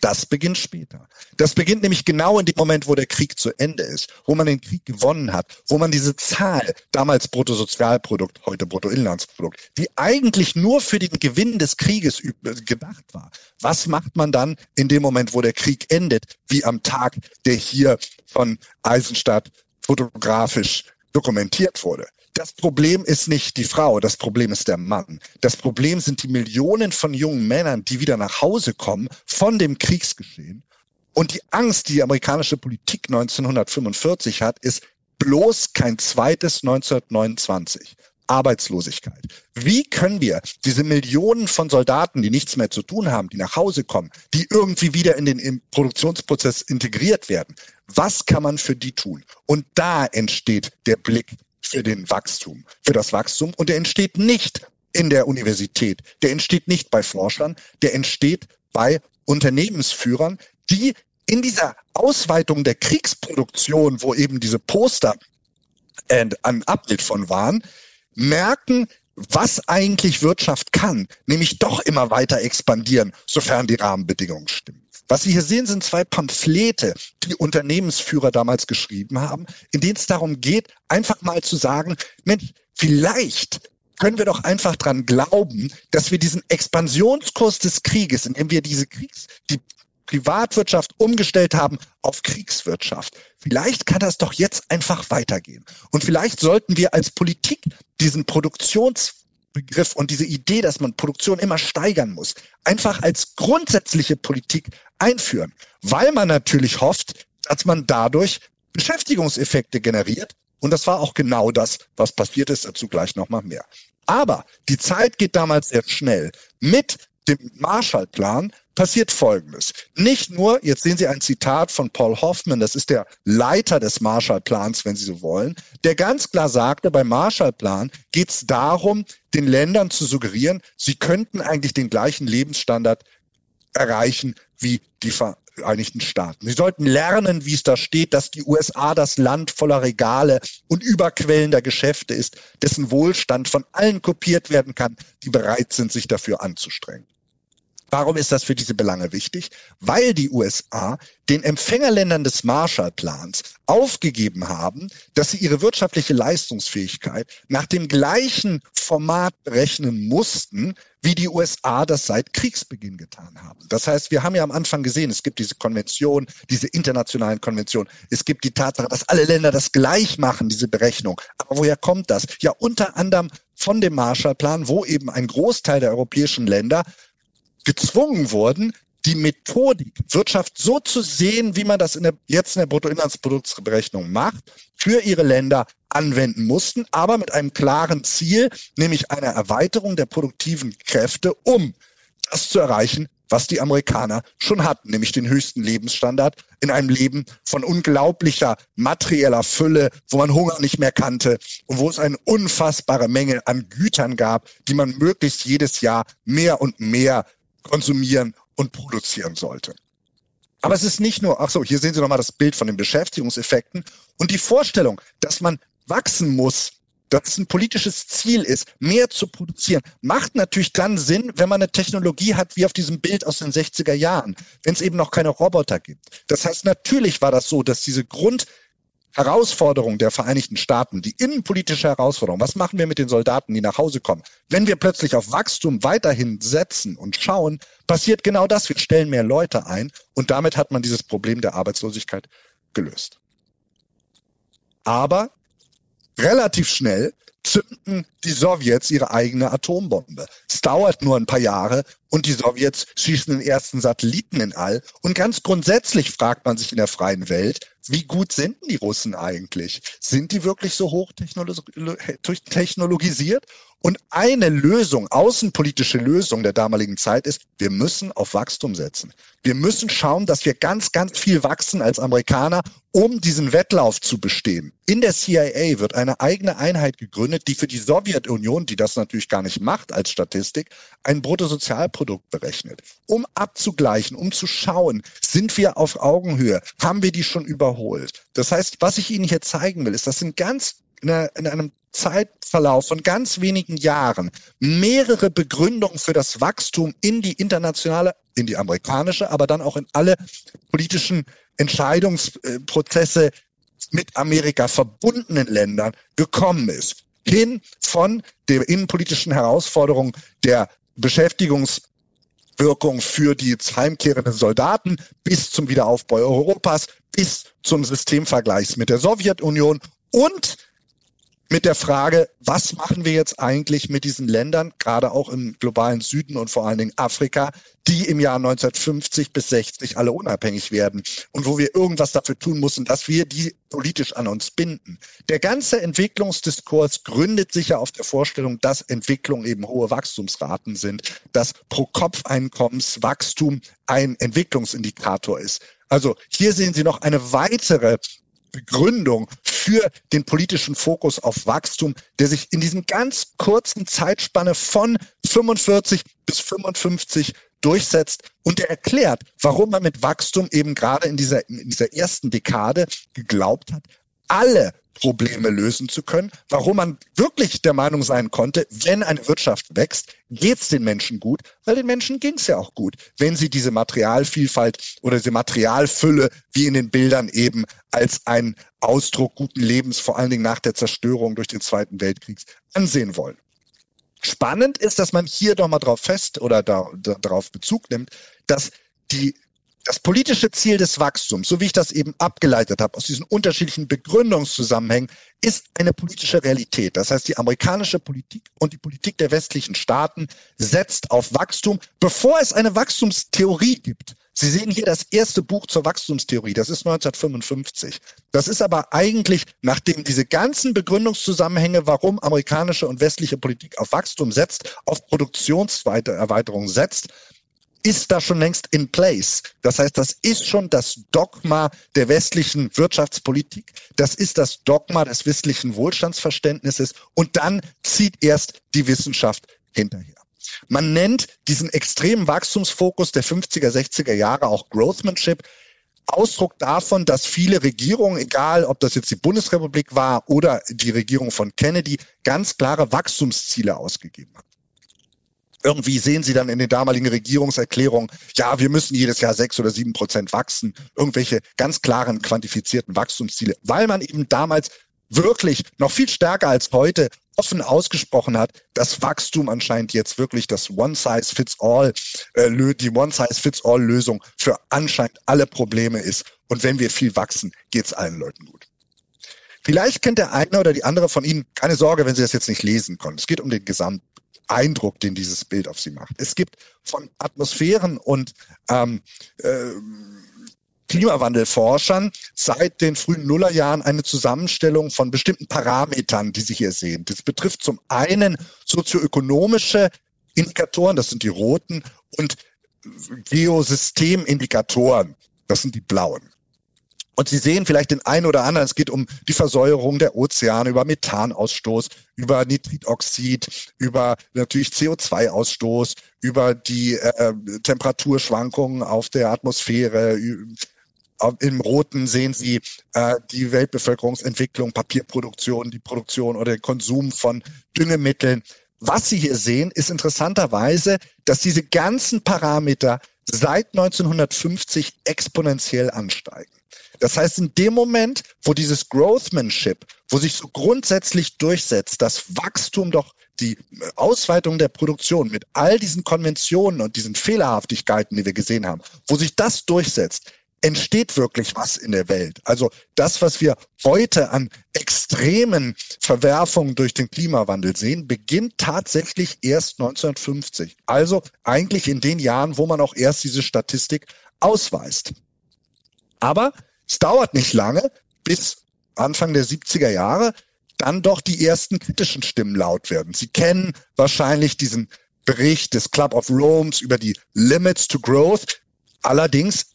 Speaker 1: Das beginnt später. Das beginnt nämlich genau in dem Moment, wo der Krieg zu Ende ist, wo man den Krieg gewonnen hat, wo man diese Zahl, damals Bruttosozialprodukt, heute Bruttoinlandsprodukt, die eigentlich nur für den Gewinn des Krieges gedacht war. Was macht man dann in dem Moment, wo der Krieg endet, wie am Tag, der hier von Eisenstadt fotografisch dokumentiert wurde? Das Problem ist nicht die Frau, das Problem ist der Mann. Das Problem sind die Millionen von jungen Männern, die wieder nach Hause kommen von dem Kriegsgeschehen. Und die Angst, die die amerikanische Politik 1945 hat, ist bloß kein zweites 1929. Arbeitslosigkeit. Wie können wir diese Millionen von Soldaten, die nichts mehr zu tun haben, die nach Hause kommen, die irgendwie wieder in den Produktionsprozess integriert werden, was kann man für die tun? Und da entsteht der Blick für den Wachstum, für das Wachstum. Und der entsteht nicht in der Universität, der entsteht nicht bei Forschern, der entsteht bei Unternehmensführern, die in dieser Ausweitung der Kriegsproduktion, wo eben diese Poster ein Abbild von waren, merken, was eigentlich Wirtschaft kann, nämlich doch immer weiter expandieren, sofern die Rahmenbedingungen stimmen. Was Sie hier sehen, sind zwei Pamphlete, die Unternehmensführer damals geschrieben haben, in denen es darum geht, einfach mal zu sagen, Mensch, vielleicht können wir doch einfach dran glauben, dass wir diesen Expansionskurs des Krieges, indem wir diese Kriegs, die Privatwirtschaft umgestellt haben auf Kriegswirtschaft. Vielleicht kann das doch jetzt einfach weitergehen. Und vielleicht sollten wir als Politik diesen Produktions Begriff und diese Idee, dass man Produktion immer steigern muss, einfach als grundsätzliche Politik einführen, weil man natürlich hofft, dass man dadurch Beschäftigungseffekte generiert. Und das war auch genau das, was passiert ist, dazu gleich nochmal mehr. Aber die Zeit geht damals sehr schnell. Mit dem Marshallplan passiert Folgendes. Nicht nur, jetzt sehen Sie ein Zitat von Paul Hoffman, das ist der Leiter des Marshallplans, wenn Sie so wollen, der ganz klar sagte, beim Marshallplan geht es darum, den Ländern zu suggerieren, sie könnten eigentlich den gleichen Lebensstandard erreichen wie die Vereinigten Staaten. Sie sollten lernen, wie es da steht, dass die USA das Land voller Regale und überquellender Geschäfte ist, dessen Wohlstand von allen kopiert werden kann, die bereit sind, sich dafür anzustrengen. Warum ist das für diese Belange wichtig? Weil die USA den Empfängerländern des Marshallplans aufgegeben haben, dass sie ihre wirtschaftliche Leistungsfähigkeit nach dem gleichen Format berechnen mussten, wie die USA das seit Kriegsbeginn getan haben. Das heißt, wir haben ja am Anfang gesehen, es gibt diese Konvention, diese internationalen Konventionen. Es gibt die Tatsache, dass alle Länder das gleich machen, diese Berechnung. Aber woher kommt das? Ja, unter anderem von dem Marshallplan, wo eben ein Großteil der europäischen Länder gezwungen wurden, die Methodik, Wirtschaft so zu sehen, wie man das in der, jetzt in der Bruttoinlandsproduktsberechnung macht, für ihre Länder anwenden mussten, aber mit einem klaren Ziel, nämlich einer Erweiterung der produktiven Kräfte, um das zu erreichen, was die Amerikaner schon hatten, nämlich den höchsten Lebensstandard in einem Leben von unglaublicher materieller Fülle, wo man Hunger nicht mehr kannte und wo es eine unfassbare Menge an Gütern gab, die man möglichst jedes Jahr mehr und mehr konsumieren und produzieren sollte. Aber es ist nicht nur, ach so, hier sehen Sie nochmal das Bild von den Beschäftigungseffekten und die Vorstellung, dass man wachsen muss, dass es ein politisches Ziel ist, mehr zu produzieren, macht natürlich dann Sinn, wenn man eine Technologie hat, wie auf diesem Bild aus den 60er Jahren, wenn es eben noch keine Roboter gibt. Das heißt, natürlich war das so, dass diese Grund, Herausforderung der Vereinigten Staaten, die innenpolitische Herausforderung, was machen wir mit den Soldaten, die nach Hause kommen? Wenn wir plötzlich auf Wachstum weiterhin setzen und schauen, passiert genau das. Wir stellen mehr Leute ein und damit hat man dieses Problem der Arbeitslosigkeit gelöst. Aber relativ schnell zünden die Sowjets ihre eigene Atombombe. Es dauert nur ein paar Jahre und die Sowjets schießen den ersten Satelliten in All. Und ganz grundsätzlich fragt man sich in der freien Welt, wie gut sind die Russen eigentlich? Sind die wirklich so hoch technologisiert? Und eine Lösung, außenpolitische Lösung der damaligen Zeit ist, wir müssen auf Wachstum setzen. Wir müssen schauen, dass wir ganz, ganz viel wachsen als Amerikaner, um diesen Wettlauf zu bestehen. In der CIA wird eine eigene Einheit gegründet, die für die Sowjetunion, die das natürlich gar nicht macht als Statistik, ein Bruttosozialprodukt berechnet. Um abzugleichen, um zu schauen, sind wir auf Augenhöhe? Haben wir die schon überholt? Das heißt, was ich Ihnen hier zeigen will, ist, das sind ganz in, einem Zeitverlauf von ganz wenigen Jahren mehrere Begründungen für das Wachstum in die internationale, in die amerikanische, aber dann auch in alle politischen Entscheidungsprozesse mit Amerika verbundenen Ländern gekommen ist. Hin von der innenpolitischen Herausforderung der Beschäftigungswirkung für die heimkehrenden Soldaten bis zum Wiederaufbau Europas, bis zum Systemvergleich mit der Sowjetunion und mit der Frage, was machen wir jetzt eigentlich mit diesen Ländern, gerade auch im globalen Süden und vor allen Dingen Afrika, die im Jahr 1950 bis 60 alle unabhängig werden und wo wir irgendwas dafür tun müssen, dass wir die politisch an uns binden. Der ganze Entwicklungsdiskurs gründet sich ja auf der Vorstellung, dass Entwicklung eben hohe Wachstumsraten sind, dass Pro-Kopf-Einkommenswachstum ein Entwicklungsindikator ist. Also hier sehen Sie noch eine weitere Begründung für den politischen Fokus auf Wachstum, der sich in diesem ganz kurzen Zeitspanne von 45 bis 55 durchsetzt. Und der erklärt, warum man mit Wachstum eben gerade in dieser, in dieser ersten Dekade geglaubt hat, alle Probleme lösen zu können, warum man wirklich der Meinung sein konnte, wenn eine Wirtschaft wächst, geht es den Menschen gut, weil den Menschen ging es ja auch gut, wenn sie diese Materialvielfalt oder diese Materialfülle wie in den Bildern eben als einen Ausdruck guten Lebens, vor allen Dingen nach der Zerstörung durch den Zweiten Weltkrieg, ansehen wollen. Spannend ist, dass man hier doch mal drauf fest oder da, darauf Bezug nimmt, dass die das politische Ziel des Wachstums, so wie ich das eben abgeleitet habe aus diesen unterschiedlichen Begründungszusammenhängen, ist eine politische Realität. Das heißt, die amerikanische Politik und die Politik der westlichen Staaten setzt auf Wachstum, bevor es eine Wachstumstheorie gibt. Sie sehen hier das erste Buch zur Wachstumstheorie, das ist 1955. Das ist aber eigentlich, nachdem diese ganzen Begründungszusammenhänge, warum amerikanische und westliche Politik auf Wachstum setzt, auf Produktionserweiterung setzt, ist da schon längst in place. Das heißt, das ist schon das Dogma der westlichen Wirtschaftspolitik. Das ist das Dogma des westlichen Wohlstandsverständnisses. Und dann zieht erst die Wissenschaft hinterher. Man nennt diesen extremen Wachstumsfokus der 50er, 60er Jahre auch Growthmanship. Ausdruck davon, dass viele Regierungen, egal ob das jetzt die Bundesrepublik war oder die Regierung von Kennedy, ganz klare Wachstumsziele ausgegeben hat irgendwie sehen Sie dann in den damaligen Regierungserklärungen, ja, wir müssen jedes Jahr sechs oder sieben Prozent wachsen, irgendwelche ganz klaren quantifizierten Wachstumsziele, weil man eben damals wirklich noch viel stärker als heute offen ausgesprochen hat, dass Wachstum anscheinend jetzt wirklich das One-Size-Fits-All, äh, die One-Size-Fits-All-Lösung für anscheinend alle Probleme ist. Und wenn wir viel wachsen, geht's allen Leuten gut. Vielleicht kennt der eine oder die andere von Ihnen, keine Sorge, wenn Sie das jetzt nicht lesen können. Es geht um den Gesamt, Eindruck, den dieses Bild auf sie macht. Es gibt von Atmosphären und ähm, äh, Klimawandelforschern seit den frühen Nullerjahren eine Zusammenstellung von bestimmten Parametern, die Sie hier sehen. Das betrifft zum einen sozioökonomische Indikatoren, das sind die roten, und Geosystemindikatoren, das sind die blauen. Und Sie sehen vielleicht den einen oder anderen, es geht um die Versäuerung der Ozeane, über Methanausstoß, über Nitritoxid, über natürlich CO2-Ausstoß, über die äh, Temperaturschwankungen auf der Atmosphäre. Im Roten sehen Sie äh, die Weltbevölkerungsentwicklung, Papierproduktion, die Produktion oder den Konsum von Düngemitteln. Was Sie hier sehen, ist interessanterweise, dass diese ganzen Parameter seit 1950 exponentiell ansteigen. Das heißt, in dem Moment, wo dieses Growthmanship, wo sich so grundsätzlich durchsetzt, dass Wachstum doch die Ausweitung der Produktion mit all diesen Konventionen und diesen Fehlerhaftigkeiten, die wir gesehen haben, wo sich das durchsetzt, entsteht wirklich was in der Welt. Also das, was wir heute an extremen Verwerfungen durch den Klimawandel sehen, beginnt tatsächlich erst 1950. Also eigentlich in den Jahren, wo man auch erst diese Statistik ausweist. Aber es dauert nicht lange, bis Anfang der 70er Jahre dann doch die ersten kritischen Stimmen laut werden. Sie kennen wahrscheinlich diesen Bericht des Club of Rome's über die Limits to Growth. Allerdings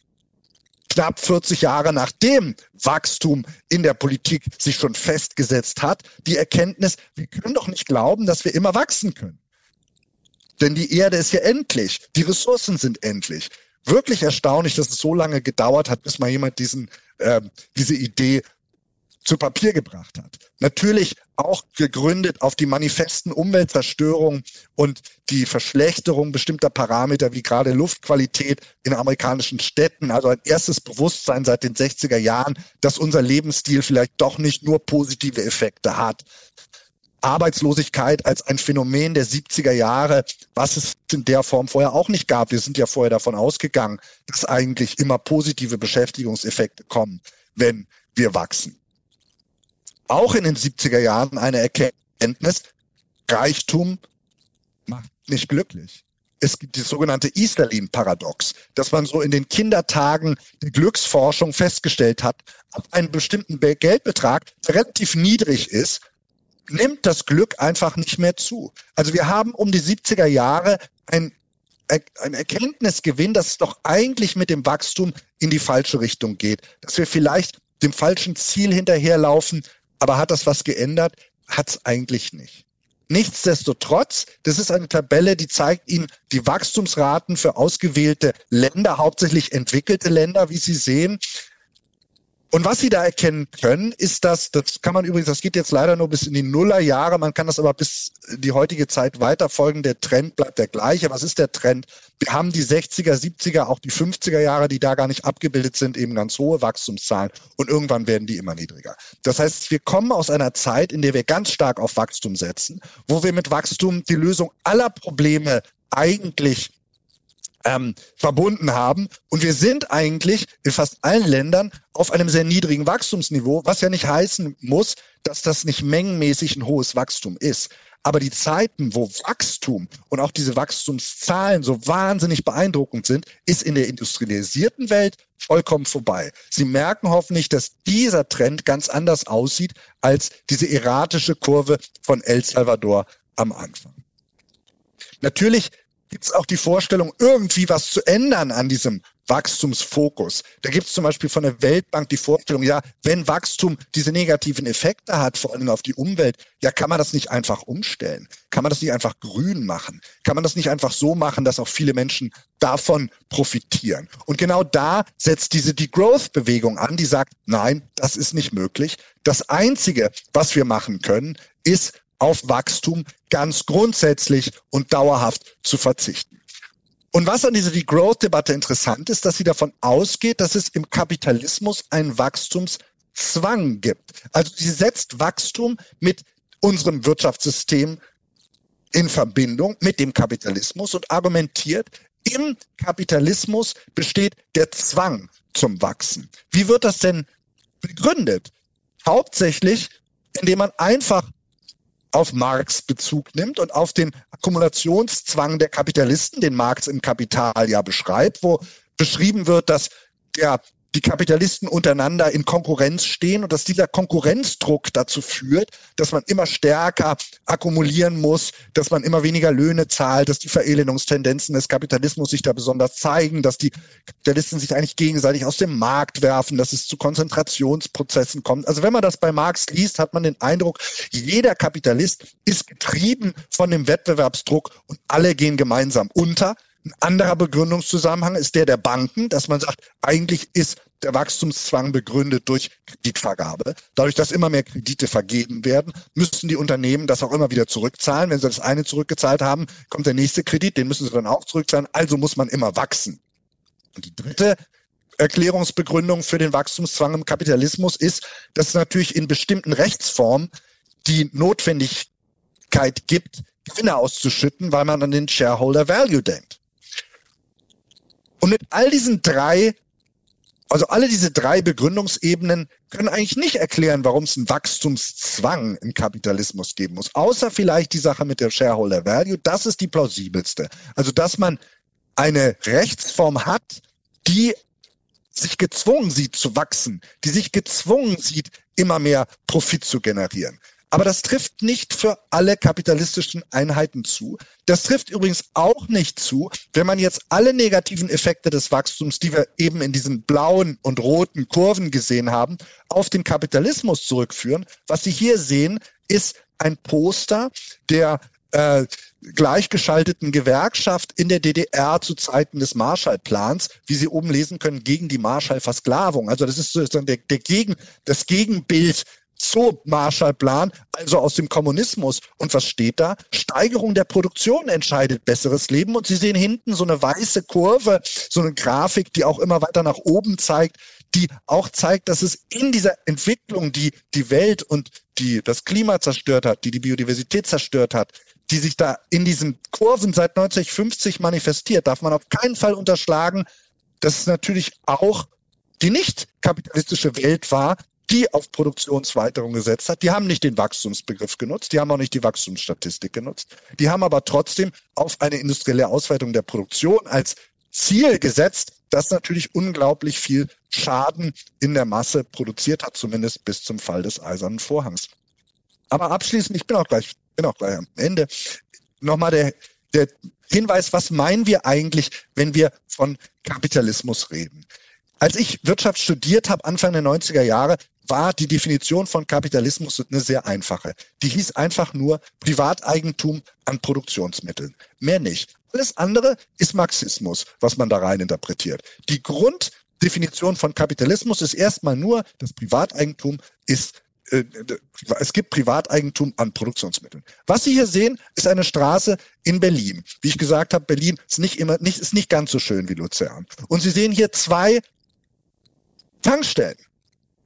Speaker 1: knapp 40 Jahre nachdem Wachstum in der Politik sich schon festgesetzt hat, die Erkenntnis, wir können doch nicht glauben, dass wir immer wachsen können. Denn die Erde ist ja endlich, die Ressourcen sind endlich. Wirklich erstaunlich, dass es so lange gedauert hat, bis mal jemand diesen, äh, diese Idee zu Papier gebracht hat. Natürlich auch gegründet auf die manifesten Umweltzerstörung und die Verschlechterung bestimmter Parameter wie gerade Luftqualität in amerikanischen Städten. Also ein erstes Bewusstsein seit den 60er Jahren, dass unser Lebensstil vielleicht doch nicht nur positive Effekte hat. Arbeitslosigkeit als ein Phänomen der 70er Jahre, was es in der Form vorher auch nicht gab. Wir sind ja vorher davon ausgegangen, dass eigentlich immer positive Beschäftigungseffekte kommen, wenn wir wachsen auch in den 70er Jahren eine Erkenntnis, Reichtum macht nicht glücklich. Es gibt das sogenannte Easterlin-Paradox, dass man so in den Kindertagen der Glücksforschung festgestellt hat, ab einem bestimmten Geldbetrag, der relativ niedrig ist, nimmt das Glück einfach nicht mehr zu. Also wir haben um die 70er Jahre ein, ein Erkenntnisgewinn, dass es doch eigentlich mit dem Wachstum in die falsche Richtung geht, dass wir vielleicht dem falschen Ziel hinterherlaufen, aber hat das was geändert? Hat es eigentlich nicht. Nichtsdestotrotz, das ist eine Tabelle, die zeigt Ihnen die Wachstumsraten für ausgewählte Länder, hauptsächlich entwickelte Länder, wie Sie sehen. Und was Sie da erkennen können, ist, dass, das kann man übrigens, das geht jetzt leider nur bis in die Nullerjahre, man kann das aber bis die heutige Zeit weiterfolgen. Der Trend bleibt der gleiche. Was ist der Trend? Wir haben die 60er, 70er, auch die 50er Jahre, die da gar nicht abgebildet sind, eben ganz hohe Wachstumszahlen und irgendwann werden die immer niedriger. Das heißt, wir kommen aus einer Zeit, in der wir ganz stark auf Wachstum setzen, wo wir mit Wachstum die Lösung aller Probleme eigentlich ähm, verbunden haben. Und wir sind eigentlich in fast allen Ländern auf einem sehr niedrigen Wachstumsniveau, was ja nicht heißen muss, dass das nicht mengenmäßig ein hohes Wachstum ist. Aber die Zeiten, wo Wachstum und auch diese Wachstumszahlen so wahnsinnig beeindruckend sind, ist in der industrialisierten Welt vollkommen vorbei. Sie merken hoffentlich, dass dieser Trend ganz anders aussieht als diese erratische Kurve von El Salvador am Anfang. Natürlich gibt es auch die Vorstellung, irgendwie was zu ändern an diesem Wachstumsfokus. Da gibt es zum Beispiel von der Weltbank die Vorstellung, ja, wenn Wachstum diese negativen Effekte hat, vor allem auf die Umwelt, ja, kann man das nicht einfach umstellen? Kann man das nicht einfach grün machen? Kann man das nicht einfach so machen, dass auch viele Menschen davon profitieren? Und genau da setzt diese Degrowth-Bewegung an, die sagt, nein, das ist nicht möglich. Das Einzige, was wir machen können, ist auf Wachstum ganz grundsätzlich und dauerhaft zu verzichten. Und was an dieser Degrowth-Debatte interessant ist, dass sie davon ausgeht, dass es im Kapitalismus einen Wachstumszwang gibt. Also sie setzt Wachstum mit unserem Wirtschaftssystem in Verbindung mit dem Kapitalismus und argumentiert, im Kapitalismus besteht der Zwang zum Wachsen. Wie wird das denn begründet? Hauptsächlich, indem man einfach auf Marx Bezug nimmt und auf den Akkumulationszwang der Kapitalisten, den Marx im Kapital ja beschreibt, wo beschrieben wird, dass der die Kapitalisten untereinander in Konkurrenz stehen und dass dieser Konkurrenzdruck dazu führt, dass man immer stärker akkumulieren muss, dass man immer weniger Löhne zahlt, dass die Verelendungstendenzen des Kapitalismus sich da besonders zeigen, dass die Kapitalisten sich eigentlich gegenseitig aus dem Markt werfen, dass es zu Konzentrationsprozessen kommt. Also wenn man das bei Marx liest, hat man den Eindruck, jeder Kapitalist ist getrieben von dem Wettbewerbsdruck und alle gehen gemeinsam unter. Ein anderer Begründungszusammenhang ist der der Banken, dass man sagt, eigentlich ist der Wachstumszwang begründet durch Kreditvergabe. Dadurch, dass immer mehr Kredite vergeben werden, müssen die Unternehmen das auch immer wieder zurückzahlen. Wenn sie das eine zurückgezahlt haben, kommt der nächste Kredit, den müssen sie dann auch zurückzahlen. Also muss man immer wachsen. Und die dritte Erklärungsbegründung für den Wachstumszwang im Kapitalismus ist, dass es natürlich in bestimmten Rechtsformen die Notwendigkeit gibt, Gewinne auszuschütten, weil man an den Shareholder Value denkt. Und mit all diesen drei Also alle diese drei Begründungsebenen können eigentlich nicht erklären, warum es einen Wachstumszwang im Kapitalismus geben muss. Außer vielleicht die Sache mit der Shareholder Value. Das ist die plausibelste. Also dass man eine Rechtsform hat, die sich gezwungen sieht zu wachsen, die sich gezwungen sieht, immer mehr Profit zu generieren. Aber das trifft nicht für alle kapitalistischen Einheiten zu. Das trifft übrigens auch nicht zu, wenn man jetzt alle negativen Effekte des Wachstums, die wir eben in diesen blauen und roten Kurven gesehen haben, auf den Kapitalismus zurückführen. Was Sie hier sehen, ist ein Poster der äh, gleichgeschalteten Gewerkschaft in der DDR zu Zeiten des Marshallplans, wie Sie oben lesen können, gegen die Marshall-Versklavung. Also das ist sozusagen der, der Gegen, das Gegenbild so Marshallplan, also aus dem Kommunismus. Und was steht da? Steigerung der Produktion entscheidet besseres Leben. Und Sie sehen hinten so eine weiße Kurve, so eine Grafik, die auch immer weiter nach oben zeigt, die auch zeigt, dass es in dieser Entwicklung, die die Welt und die das Klima zerstört hat, die die Biodiversität zerstört hat, die sich da in diesen Kurven seit 1950 manifestiert, darf man auf keinen Fall unterschlagen, dass es natürlich auch die nicht kapitalistische Welt war, die auf Produktionsweiterung gesetzt hat. Die haben nicht den Wachstumsbegriff genutzt, die haben auch nicht die Wachstumsstatistik genutzt. Die haben aber trotzdem auf eine industrielle Ausweitung der Produktion als Ziel gesetzt, das natürlich unglaublich viel Schaden in der Masse produziert hat, zumindest bis zum Fall des Eisernen Vorhangs. Aber abschließend, ich bin auch gleich, bin auch gleich am Ende, nochmal der, der Hinweis, was meinen wir eigentlich, wenn wir von Kapitalismus reden? Als ich Wirtschaft studiert habe, Anfang der 90er Jahre, war die Definition von Kapitalismus eine sehr einfache. Die hieß einfach nur Privateigentum an Produktionsmitteln. Mehr nicht. Alles andere ist Marxismus, was man da rein interpretiert. Die Grunddefinition von Kapitalismus ist erstmal nur, das Privateigentum ist äh, es gibt Privateigentum an Produktionsmitteln. Was Sie hier sehen, ist eine Straße in Berlin. Wie ich gesagt habe, Berlin ist nicht immer, nicht, ist nicht ganz so schön wie Luzern. Und Sie sehen hier zwei Tankstellen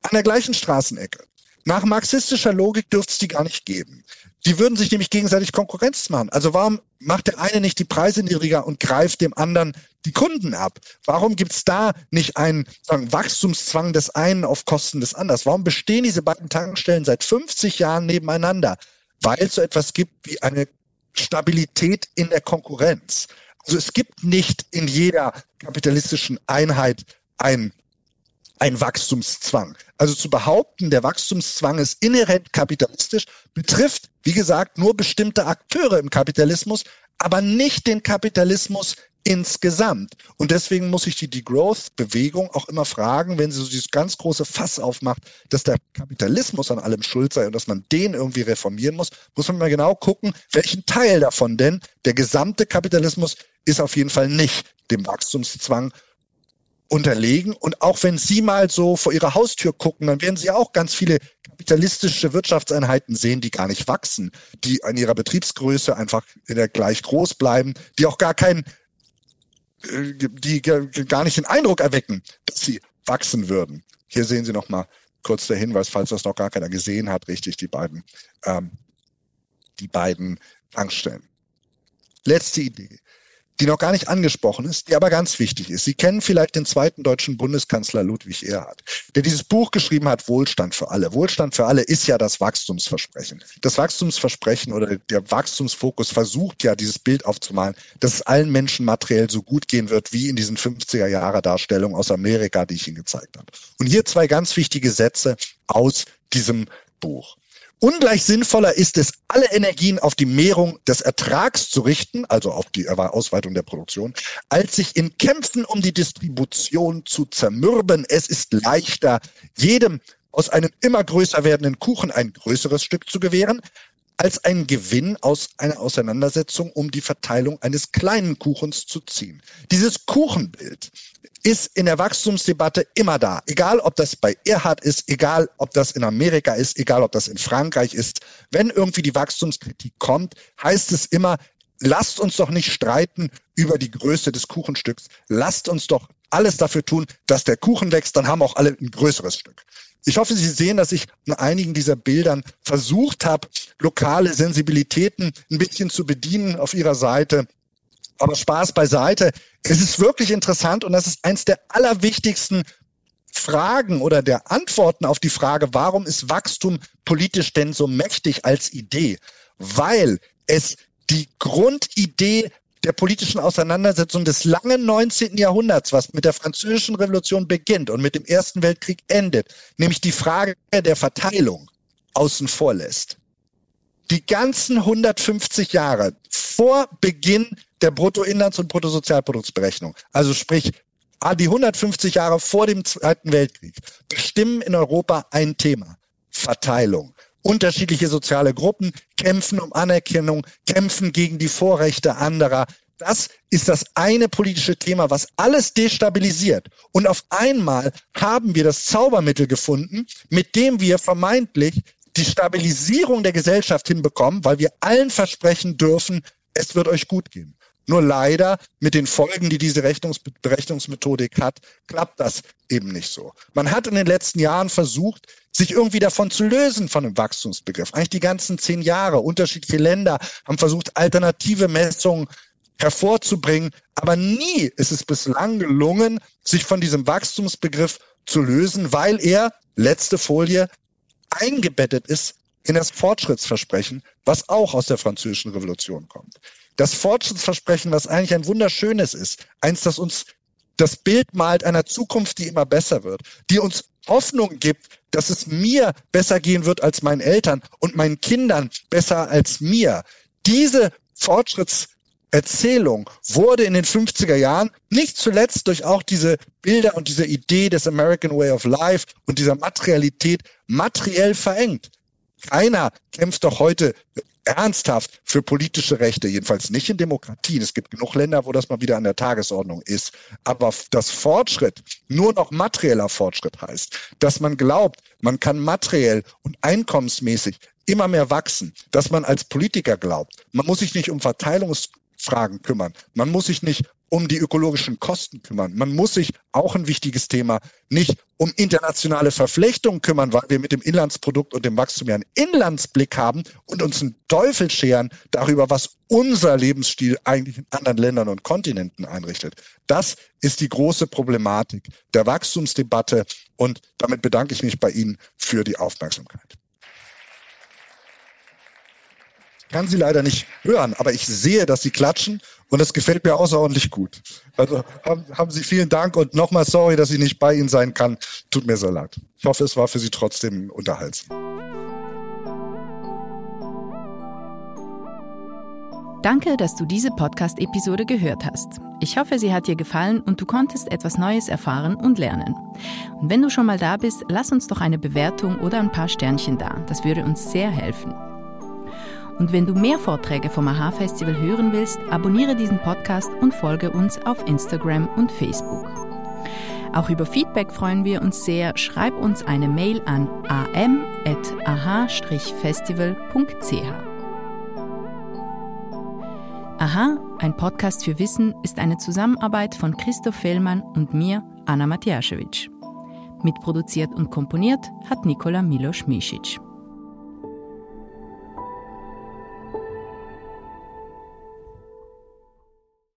Speaker 1: an der gleichen Straßenecke. Nach marxistischer Logik dürfte es die gar nicht geben. Die würden sich nämlich gegenseitig Konkurrenz machen. Also warum macht der eine nicht die Preise niedriger und greift dem anderen die Kunden ab? Warum gibt es da nicht einen sagen, Wachstumszwang des einen auf Kosten des anderen? Warum bestehen diese beiden Tankstellen seit 50 Jahren nebeneinander? Weil es so etwas gibt wie eine Stabilität in der Konkurrenz. Also es gibt nicht in jeder kapitalistischen Einheit ein ein Wachstumszwang. Also zu behaupten, der Wachstumszwang ist inhärent kapitalistisch, betrifft, wie gesagt, nur bestimmte Akteure im Kapitalismus, aber nicht den Kapitalismus insgesamt. Und deswegen muss ich die Degrowth-Bewegung auch immer fragen, wenn sie so dieses ganz große Fass aufmacht, dass der Kapitalismus an allem schuld sei und dass man den irgendwie reformieren muss, muss man mal genau gucken, welchen Teil davon denn der gesamte Kapitalismus ist auf jeden Fall nicht dem Wachstumszwang unterlegen. Und auch wenn Sie mal so vor Ihrer Haustür gucken, dann werden Sie auch ganz viele kapitalistische Wirtschaftseinheiten sehen, die gar nicht wachsen, die an ihrer Betriebsgröße einfach gleich groß bleiben, die auch gar keinen, äh, die gar nicht den Eindruck erwecken, dass sie wachsen würden. Hier sehen Sie noch mal kurz der Hinweis, falls das noch gar keiner gesehen hat, richtig, die beiden, ähm, die beiden Tankstellen. Letzte Idee die noch gar nicht angesprochen ist, die aber ganz wichtig ist. Sie kennen vielleicht den zweiten deutschen Bundeskanzler Ludwig Erhard, der dieses Buch geschrieben hat, Wohlstand für alle. Wohlstand für alle ist ja das Wachstumsversprechen. Das Wachstumsversprechen oder der Wachstumsfokus versucht ja, dieses Bild aufzumalen, dass es allen Menschen materiell so gut gehen wird, wie in diesen 50er Jahre Darstellungen aus Amerika, die ich Ihnen gezeigt habe. Und hier zwei ganz wichtige Sätze aus diesem Buch. Ungleich sinnvoller ist es, alle Energien auf die Mehrung des Ertrags zu richten, also auf die Ausweitung der Produktion, als sich in Kämpfen um die Distribution zu zermürben. Es ist leichter, jedem aus einem immer größer werdenden Kuchen ein größeres Stück zu gewähren, als ein Gewinn aus einer Auseinandersetzung um die Verteilung eines kleinen Kuchens zu ziehen. Dieses Kuchenbild ist in der Wachstumsdebatte immer da. Egal, ob das bei Erhard ist, egal, ob das in Amerika ist, egal, ob das in Frankreich ist. Wenn irgendwie die Wachstumskritik kommt, heißt es immer, lasst uns doch nicht streiten über die Größe des Kuchenstücks. Lasst uns doch alles dafür tun, dass der Kuchen wächst, dann haben auch alle ein größeres Stück. Ich hoffe, Sie sehen, dass ich in einigen dieser Bildern versucht habe, lokale Sensibilitäten ein bisschen zu bedienen auf Ihrer Seite. Aber Spaß beiseite. Es ist wirklich interessant und das ist eins der allerwichtigsten Fragen oder der Antworten auf die Frage, warum ist Wachstum politisch denn so mächtig als Idee? Weil es die Grundidee der politischen Auseinandersetzung des langen 19. Jahrhunderts, was mit der französischen Revolution beginnt und mit dem Ersten Weltkrieg endet, nämlich die Frage der Verteilung außen vor lässt. Die ganzen 150 Jahre vor Beginn der Bruttoinlands- und Bruttosozialproduktsberechnung, also sprich die 150 Jahre vor dem Zweiten Weltkrieg, bestimmen in Europa ein Thema. Verteilung. Unterschiedliche soziale Gruppen kämpfen um Anerkennung, kämpfen gegen die Vorrechte anderer. Das ist das eine politische Thema, was alles destabilisiert. Und auf einmal haben wir das Zaubermittel gefunden, mit dem wir vermeintlich die Stabilisierung der Gesellschaft hinbekommen, weil wir allen versprechen dürfen, es wird euch gut gehen. Nur leider mit den Folgen, die diese Rechnungs Berechnungsmethodik hat, klappt das eben nicht so. Man hat in den letzten Jahren versucht, sich irgendwie davon zu lösen von dem Wachstumsbegriff. Eigentlich die ganzen zehn Jahre. Unterschiedliche Länder haben versucht, alternative Messungen hervorzubringen. Aber nie ist es bislang gelungen, sich von diesem Wachstumsbegriff zu lösen, weil er, letzte Folie, eingebettet ist in das Fortschrittsversprechen, was auch aus der französischen Revolution kommt. Das Fortschrittsversprechen, was eigentlich ein wunderschönes ist, eins, das uns das Bild malt einer Zukunft, die immer besser wird, die uns Hoffnung gibt, dass es mir besser gehen wird als meinen Eltern und meinen Kindern besser als mir. Diese Fortschrittserzählung wurde in den 50er Jahren nicht zuletzt durch auch diese Bilder und diese Idee des American Way of Life und dieser Materialität materiell verengt. Keiner kämpft doch heute ernsthaft für politische Rechte, jedenfalls nicht in Demokratien. Es gibt genug Länder, wo das mal wieder an der Tagesordnung ist. Aber dass Fortschritt nur noch materieller Fortschritt heißt, dass man glaubt, man kann materiell und einkommensmäßig immer mehr wachsen, dass man als Politiker glaubt, man muss sich nicht um Verteilungsfragen kümmern, man muss sich nicht um die ökologischen Kosten kümmern. Man muss sich, auch ein wichtiges Thema, nicht um internationale Verflechtungen kümmern, weil wir mit dem Inlandsprodukt und dem Wachstum ja einen Inlandsblick haben und uns einen Teufel scheren darüber, was unser Lebensstil eigentlich in anderen Ländern und Kontinenten einrichtet. Das ist die große Problematik der Wachstumsdebatte und damit bedanke ich mich bei Ihnen für die Aufmerksamkeit. Ich kann Sie leider nicht hören, aber ich sehe, dass Sie klatschen und es gefällt mir außerordentlich gut. Also haben, haben Sie vielen Dank und nochmal sorry, dass ich nicht bei Ihnen sein kann. Tut mir sehr leid. Ich hoffe, es war für Sie trotzdem unterhaltsam.
Speaker 2: Danke, dass du diese Podcast-Episode gehört hast. Ich hoffe, sie hat dir gefallen und du konntest etwas Neues erfahren und lernen. Und wenn du schon mal da bist, lass uns doch eine Bewertung oder ein paar Sternchen da. Das würde uns sehr helfen. Und wenn du mehr Vorträge vom AHA-Festival hören willst, abonniere diesen Podcast und folge uns auf Instagram und Facebook. Auch über Feedback freuen wir uns sehr. Schreib uns eine Mail an am.aha-festival.ch. Aha, ein Podcast für Wissen ist eine Zusammenarbeit von Christoph Fellmann und mir, Anna Matjaschewitsch. Mitproduziert und komponiert hat Nikola Milos Misic.